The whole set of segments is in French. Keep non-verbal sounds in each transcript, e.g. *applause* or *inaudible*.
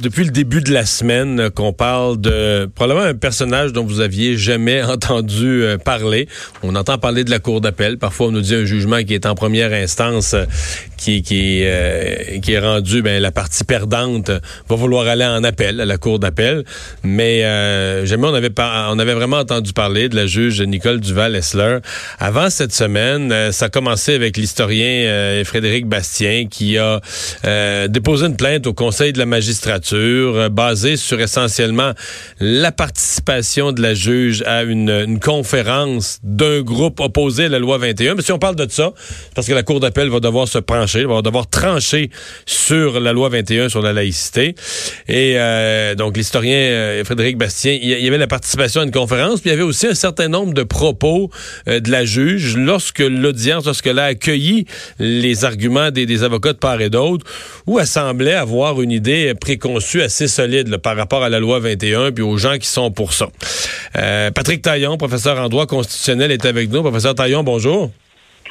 depuis le début de la semaine qu'on parle de probablement un personnage dont vous aviez jamais *laughs* entendu euh, parler. On entend parler de la cour d'appel. Parfois, on nous dit un jugement qui est en première instance, euh, qui qui euh, qui est rendu, ben la partie perdante va vouloir aller en appel à la cour d'appel. Mais jamais on avait on avait vraiment entendu parler de la juge Nicole Duval-Essler. Avant cette semaine, ça a commencé avec l'historien Frédéric Bastien qui a déposé une plainte au Conseil de la magistrature euh, basée sur essentiellement la participation de la juge à une, conférence d'un groupe opposé à la loi 21. Mais si on parle de ça, parce que la Cour d'appel va devoir se pencher, va devoir trancher sur la loi 21 sur la laïcité. Et euh, donc l'historien euh, Frédéric Bastien, il y avait la participation à une conférence, puis il y avait aussi un certain nombre de propos de la juge lorsque l'audience, lorsqu'elle a accueilli les arguments des, des avocats de part et d'autre, où elle semblait avoir une idée préconçue assez solide par rapport à la loi 21 puis aux gens qui sont pour ça. Euh, Patrick Taillon, professeur en droit constitutionnel, est avec nous. Professeur Taillon, bonjour.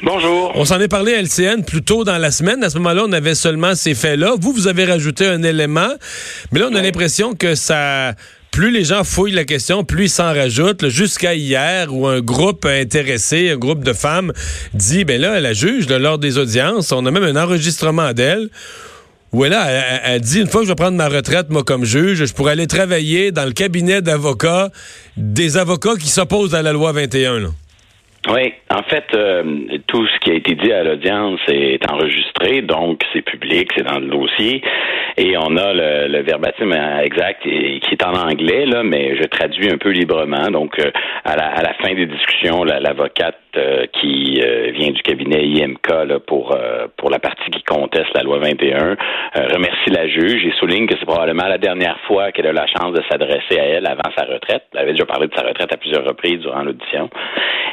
Bonjour. On s'en est parlé à LCN plus tôt dans la semaine. À ce moment-là, on avait seulement ces faits-là. Vous, vous avez rajouté un élément. Mais là, on a l'impression que ça plus les gens fouillent la question, plus ils s'en rajoutent. Jusqu'à hier, où un groupe intéressé, un groupe de femmes, dit, ben là, la juge, lors des audiences, on a même un enregistrement d'elle où elle, a, dit, une fois que je vais prendre ma retraite, moi, comme juge, je pourrais aller travailler dans le cabinet d'avocats des avocats qui s'opposent à la loi 21. Là. Oui, en fait, euh, tout ce qui a été dit à l'audience est enregistré, donc c'est public, c'est dans le dossier, et on a le, le verbatim exact qui est en anglais, là, mais je traduis un peu librement. Donc, euh, à, la, à la fin des discussions, l'avocate euh, qui vient du cabinet IMK là, pour pour la partie qui conteste la loi 21 remercie la juge et souligne que c'est probablement la dernière fois qu'elle a la chance de s'adresser à elle avant sa retraite. Elle avait déjà parlé de sa retraite à plusieurs reprises durant l'audition.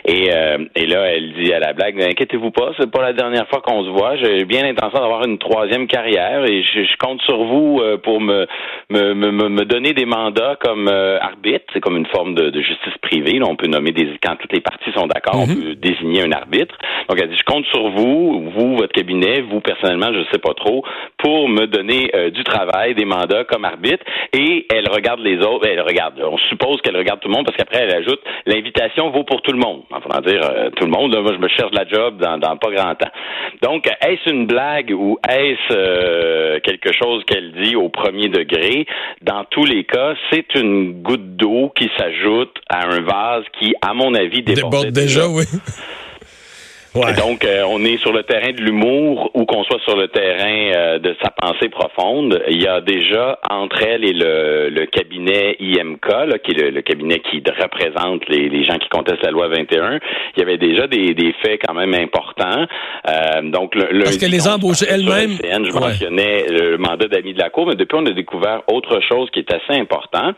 Et euh, et là, elle dit à la blague, inquiétez-vous pas, c'est pas la dernière fois qu'on se voit. J'ai bien l'intention d'avoir une troisième carrière et je, compte sur vous euh, pour me, me, me, me, donner des mandats comme euh, arbitre. C'est comme une forme de, de justice privée. Là, on peut nommer des quand toutes les parties sont d'accord, on mhm. peut désigner un arbitre. Donc elle dit, je compte sur vous, vous, votre cabinet, vous personnellement, je sais pas trop, pour me donner du travail, des mandats comme arbitre. Et elle regarde les autres. Elle regarde. On suppose qu'elle regarde tout le monde parce qu'après elle ajoute, l'invitation vaut pour tout le monde. En dire euh, tout le monde. moi, je me cherche la job dans, pas grand temps. Donc, est-ce une blague ou est-ce euh, quelque chose qu'elle dit au premier degré? Dans tous les cas, c'est une goutte d'eau qui s'ajoute à un vase qui, à mon avis, déborde déjà. oui. Donc, euh, on est sur le terrain de l'humour ou qu'on soit sur le terrain euh, de sa pensée profonde. Il y a déjà entre elle et le, le cabinet IMK, là, qui est le, cabinet qui représente les, les, gens qui contestent la loi 21, il y avait déjà des, des faits quand même importants. Euh, donc, le, Parce que les embauches elles-mêmes... Je mentionnais le mandat d'amis de la Cour, mais depuis, on a découvert autre chose qui est assez important,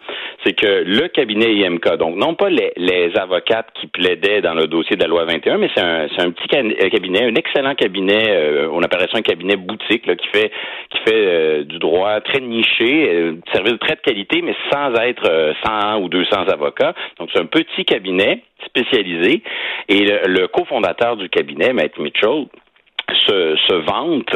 c'est que le cabinet IMK, donc non pas les, les avocates qui plaidaient dans le dossier de la loi 21, mais c'est un, un petit cabinet, un excellent cabinet, euh, on appelle ça un cabinet boutique qui fait qui fait euh, du droit très niché, euh, service de très de qualité, mais sans être 100 ou 200 avocats. Donc c'est un petit cabinet spécialisé. Et le, le cofondateur du cabinet, Matt Mitchell, se, vante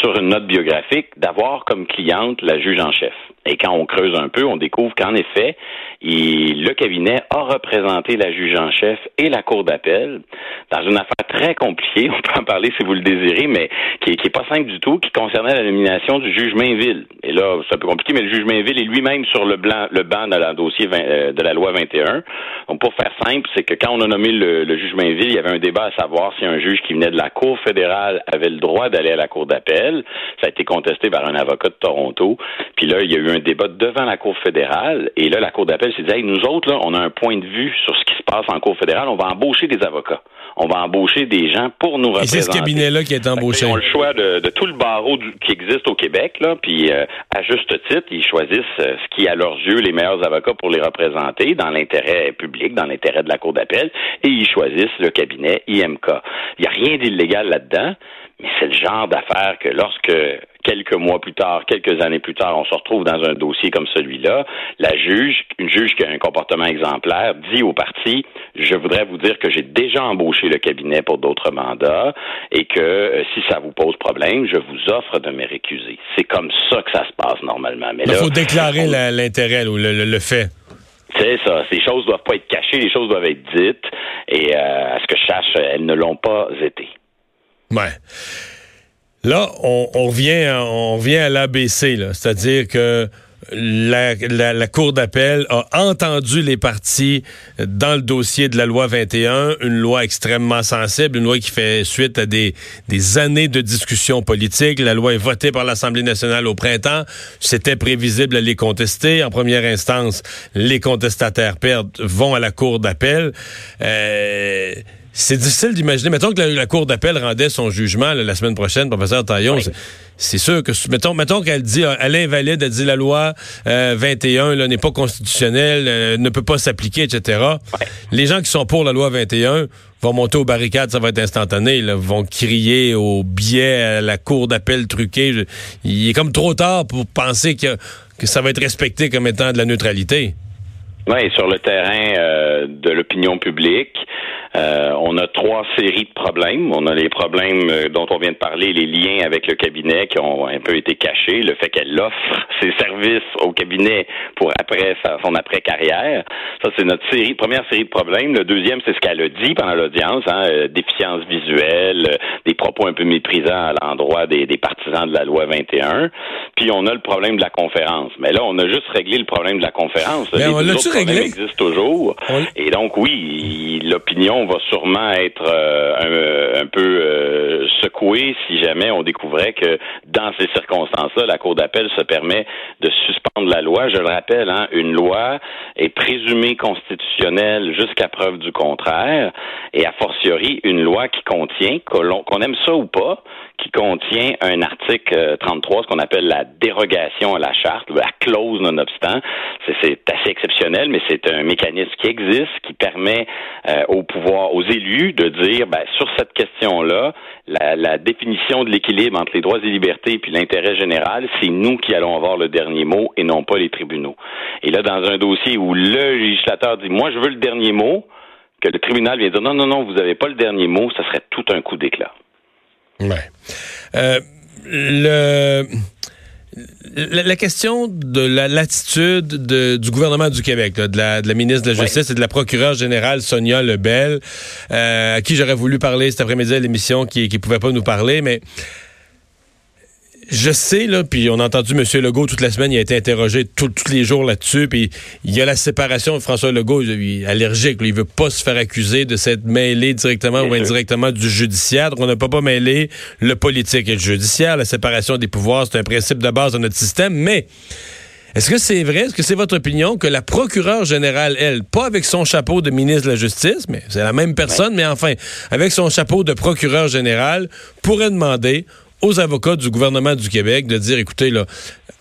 sur une note biographique d'avoir comme cliente la juge en chef. Et quand on creuse un peu, on découvre qu'en effet, le cabinet a représenté la juge en chef et la cour d'appel dans une affaire très compliquée, *laughs* on peut en parler si vous le désirez, mais qui, est, qui est pas simple du tout, qui concernait la nomination du juge Mainville. Et là, c'est un peu compliqué, mais le juge Mainville est lui-même sur le, blanc, le banc dans le dossier euh, de la loi 21. Donc, pour faire simple, c'est que quand on a nommé le, juge Mainville, il y avait un débat à savoir si un juge qui venait de la Cour fédérale avait le droit d'aller à la Cour d'appel. Ça a été contesté par un avocat de Toronto. Puis là, il y a eu un débat devant la Cour fédérale. Et là, la Cour d'appel s'est dit, hey, nous autres, là, on a un point de vue sur ce qui se passe en Cour fédérale. On va embaucher des avocats. On va embaucher des gens pour nous représenter. Et c'est ce cabinet-là qui est embauché. Ils ont le choix de, tout le barreau qui existe au Québec, là. Puis, euh, à juste titre, ils choisissent euh, ce qui, à leurs yeux, les meilleurs avocats pour les représenter dans l'intérêt public, dans l'intérêt de la Cour d'appel. Et ils choisissent le cabinet IMK. Il n'y a rien d'illégal là-dedans. Mais c'est le genre d'affaire que lorsque quelques mois plus tard, quelques années plus tard, on se retrouve dans un dossier comme celui-là, la juge, une juge qui a un comportement exemplaire, dit au parti, je voudrais vous dire que j'ai déjà embauché le cabinet pour d'autres mandats et que euh, si ça vous pose problème, je vous offre de me récuser. C'est comme ça que ça se passe normalement. Mais il faut déclarer l'intérêt ou le, fait. C'est ça. Ces choses doivent pas être cachées, les choses doivent être dites. Et euh, à ce que je sache, elles ne l'ont pas été. Ouais. Là, on, revient, on revient à l'ABC, c'est-à-dire que la, Cour d'appel a entendu les partis dans le dossier de la loi 21, une loi extrêmement sensible, une loi qui fait suite à des, des années de discussions politiques. La loi est votée par l'Assemblée nationale au printemps. C'était prévisible à les contester. En première instance, les contestataires perdent, vont à la Cour d'appel. Euh, c'est difficile d'imaginer. Mettons que la, Cour d'appel rendait son jugement la semaine prochaine, professeur Taillon. C'est sûr que, mettons, mettons qu'elle dit, elle invalide, elle dit la loi 21 euh, n'est pas constitutionnelle, euh, ne peut pas s'appliquer, etc. Les gens qui sont pour la loi 21 vont monter aux barricades, ça va être instantané, vont crier au biais à la Cour d'appel truquée. Il est comme trop tard pour penser que, que ça va être respecté comme étant de la neutralité. Oui, sur le terrain euh, de l'opinion publique, euh, on a trois séries de problèmes. On a les problèmes euh, dont on vient de parler, les liens avec le cabinet qui ont un peu été cachés, le fait qu'elle offre *laughs* ses services au cabinet pour après son après-carrière. Ça, c'est notre série, première série de problèmes. Le deuxième, c'est ce qu'elle a dit pendant l'audience, hein, euh, déficience visuelle, des propos un peu méprisants à l'endroit des, partisans de la loi 21. Puis on a le problème de la conférence. Mais là, on a juste réglé le problème de la conférence. Mais on l'a-tu réglé? existe toujours. Et donc, oui, l'opinion on va sûrement être euh, un, peu euh, si jamais on découvrait que dans ces circonstances-là, la Cour d'appel se permet de suspendre la loi. Je le rappelle, hein, une loi est présumée constitutionnelle jusqu'à preuve du contraire, et a fortiori une loi qui contient, qu'on aime ça ou pas, qui contient un article 33, euh, ce qu'on appelle la dérogation à la charte, la clause nonobstant. C'est assez exceptionnel, mais c'est un mécanisme qui existe, qui permet euh, au pouvoir, aux élus, de dire, ben, sur cette question-là, la, la, définition de l'équilibre entre les droits et libertés puis l'intérêt général, c'est nous qui allons avoir le dernier mot et non pas les tribunaux. Et là, dans un dossier où le législateur dit, moi, je veux le dernier mot, que le tribunal vient dire, non, non, non, vous n'avez pas le dernier mot, ça serait tout un coup d'éclat. Ouais. Euh, le la, question de l'attitude du gouvernement du Québec, de, la, de, la, ministre de la Justice et de la procureure générale Sonia Lebel, euh, à qui j'aurais voulu parler cet après-midi à l'émission, qui ne pouvait pas nous parler, mais je sais, là, puis on a entendu M. Legault toute la semaine, il a été interrogé tous les jours là-dessus, puis il y a la séparation François Legault, il est allergique, il veut pas se faire accuser de s'être mêlé directement ou indirectement du judiciaire, donc on n'a pas pas mêlé le politique et le judiciaire, la séparation des pouvoirs, c'est un principe de base de notre système, mais... Est-ce que c'est vrai, est-ce que c'est votre opinion que la procureure générale, elle, pas avec son chapeau de ministre de la Justice, mais c'est la même personne, mais enfin, avec son chapeau de procureur général, pourrait demander aux avocats du gouvernement du Québec de dire, écoutez, là,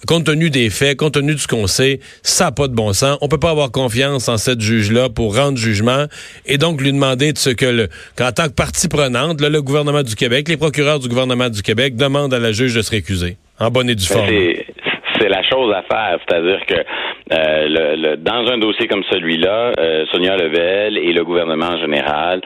compte tenu des faits, compte tenu de ce qu'on sait, ça n'a pas de bon sens. On peut pas avoir confiance en cette juge-là pour rendre jugement et donc lui demander de ce que, le, qu'en tant que partie prenante, le gouvernement du Québec, les procureurs du gouvernement du Québec demandent à la juge de se récuser, en bonne et due ben, forme c'est la chose à faire. C'est-à-dire que euh, le, dans un dossier comme celui-là, euh, Sonia Level et le gouvernement en général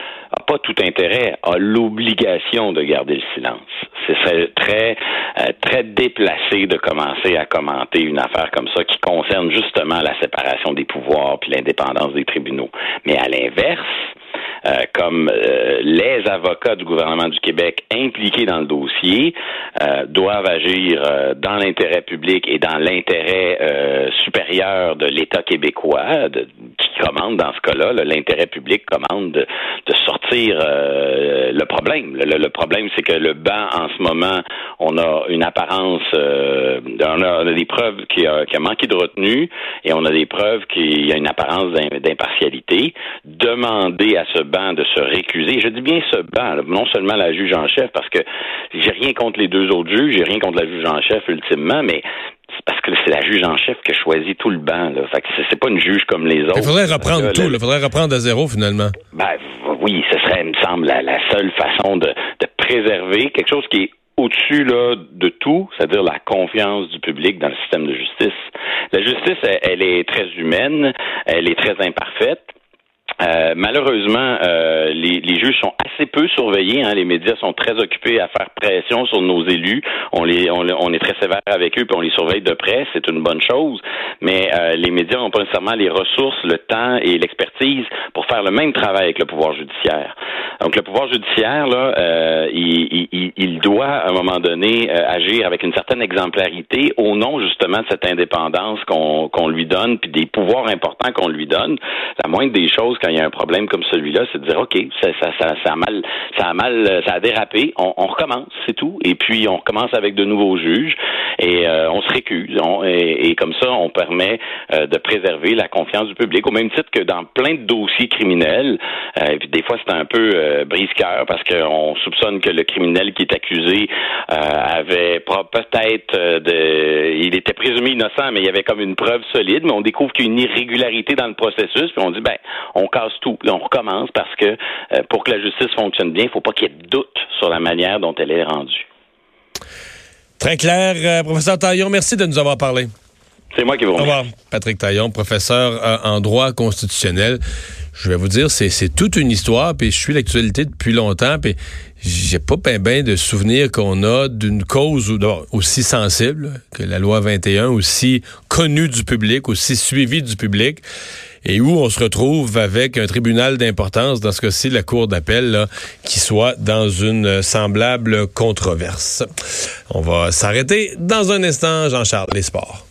pas tout intérêt, a l'obligation de garder le silence. Ce serait très euh, très déplacé de commencer à commenter une affaire comme ça qui concerne justement la séparation des pouvoirs puis l'indépendance des tribunaux. Mais à l'inverse, euh, comme euh, les avocats du gouvernement du Québec impliqués dans le dossier euh, doivent agir dans l'intérêt public et dans l'intérêt supérieur de l'État québécois, qui commande dans ce cas-là. L'intérêt public commande de, sortir le problème. Le, problème, c'est que le banc, en ce moment, on a une apparence, on, a, des preuves qui a, qui manqué de retenue et on a des preuves qu'il y a une apparence d'impartialité. Demander à ce banc de se récuser. Je dis bien ce banc, non seulement la juge en chef, parce que j'ai rien contre les deux autres juges, j'ai rien contre la juge en chef ultimement, mais c'est parce que c'est la juge en chef qui choisit tout le banc. Là. Fait que c'est pas une juge comme les autres. Il faudrait reprendre tout. Il faudrait reprendre à zéro finalement. Ben oui, ce serait, il me semble, la, seule façon de, de préserver quelque chose qui est au-dessus là de tout, c'est-à-dire la confiance du public dans le système de justice. La justice, elle est très humaine, elle est très imparfaite. Euh, malheureusement, euh, les, juges sont assez peu surveillés. Hein. Les médias sont très occupés à faire pression sur nos élus. On est très sévère avec eux, puis on les surveille de près. C'est une bonne chose. Mais euh, les médias n'ont pas nécessairement les ressources, le temps et l'expertise pour faire le même travail avec le pouvoir judiciaire. Donc, le pouvoir judiciaire, il, doit à un moment donné agir avec une certaine exemplarité au nom justement de cette indépendance qu'on qu'on lui donne, puis des pouvoirs importants qu'on lui donne. La moindre des choses quand il y a un problème comme celui-là, c'est de dire OK, ça, ça, ça, ça, a mal, ça a mal, ça a dérapé. On, on recommence, c'est tout. Et puis on recommence avec de nouveaux juges et euh, on se récuse. et, comme ça, on permet euh, de préserver la confiance du public, au même titre que dans plein de dossiers criminels. Euh, et puis des fois, c'est un peu brise-cœur parce qu'on soupçonne que le criminel qui est accusé avait peut-être de, il était présumé innocent, mais il y avait comme une preuve solide. Mais on découvre qu'il y a une irrégularité dans le processus, puis on dit ben, on casse tout, on recommence parce que euh, pour que la justice fonctionne bien, il ne faut pas qu'il y ait de doute sur la manière dont elle est rendue. Très clair, euh, professeur Taillon, merci de nous avoir parlé. C'est moi qui vous remercie. Au revoir. Patrick Taillon, professeur euh, en droit constitutionnel. Je vais vous dire, c'est toute une histoire, puis je suis l'actualité depuis longtemps, puis j'ai pas bien ben de souvenirs qu'on a d'une cause aussi sensible que la loi 21, aussi connue du public, aussi suivie du public et où on se retrouve avec un tribunal d'importance, dans ce cas-ci la Cour d'appel, qui soit dans une semblable controverse. On va s'arrêter dans un instant, Jean-Charles, les sports.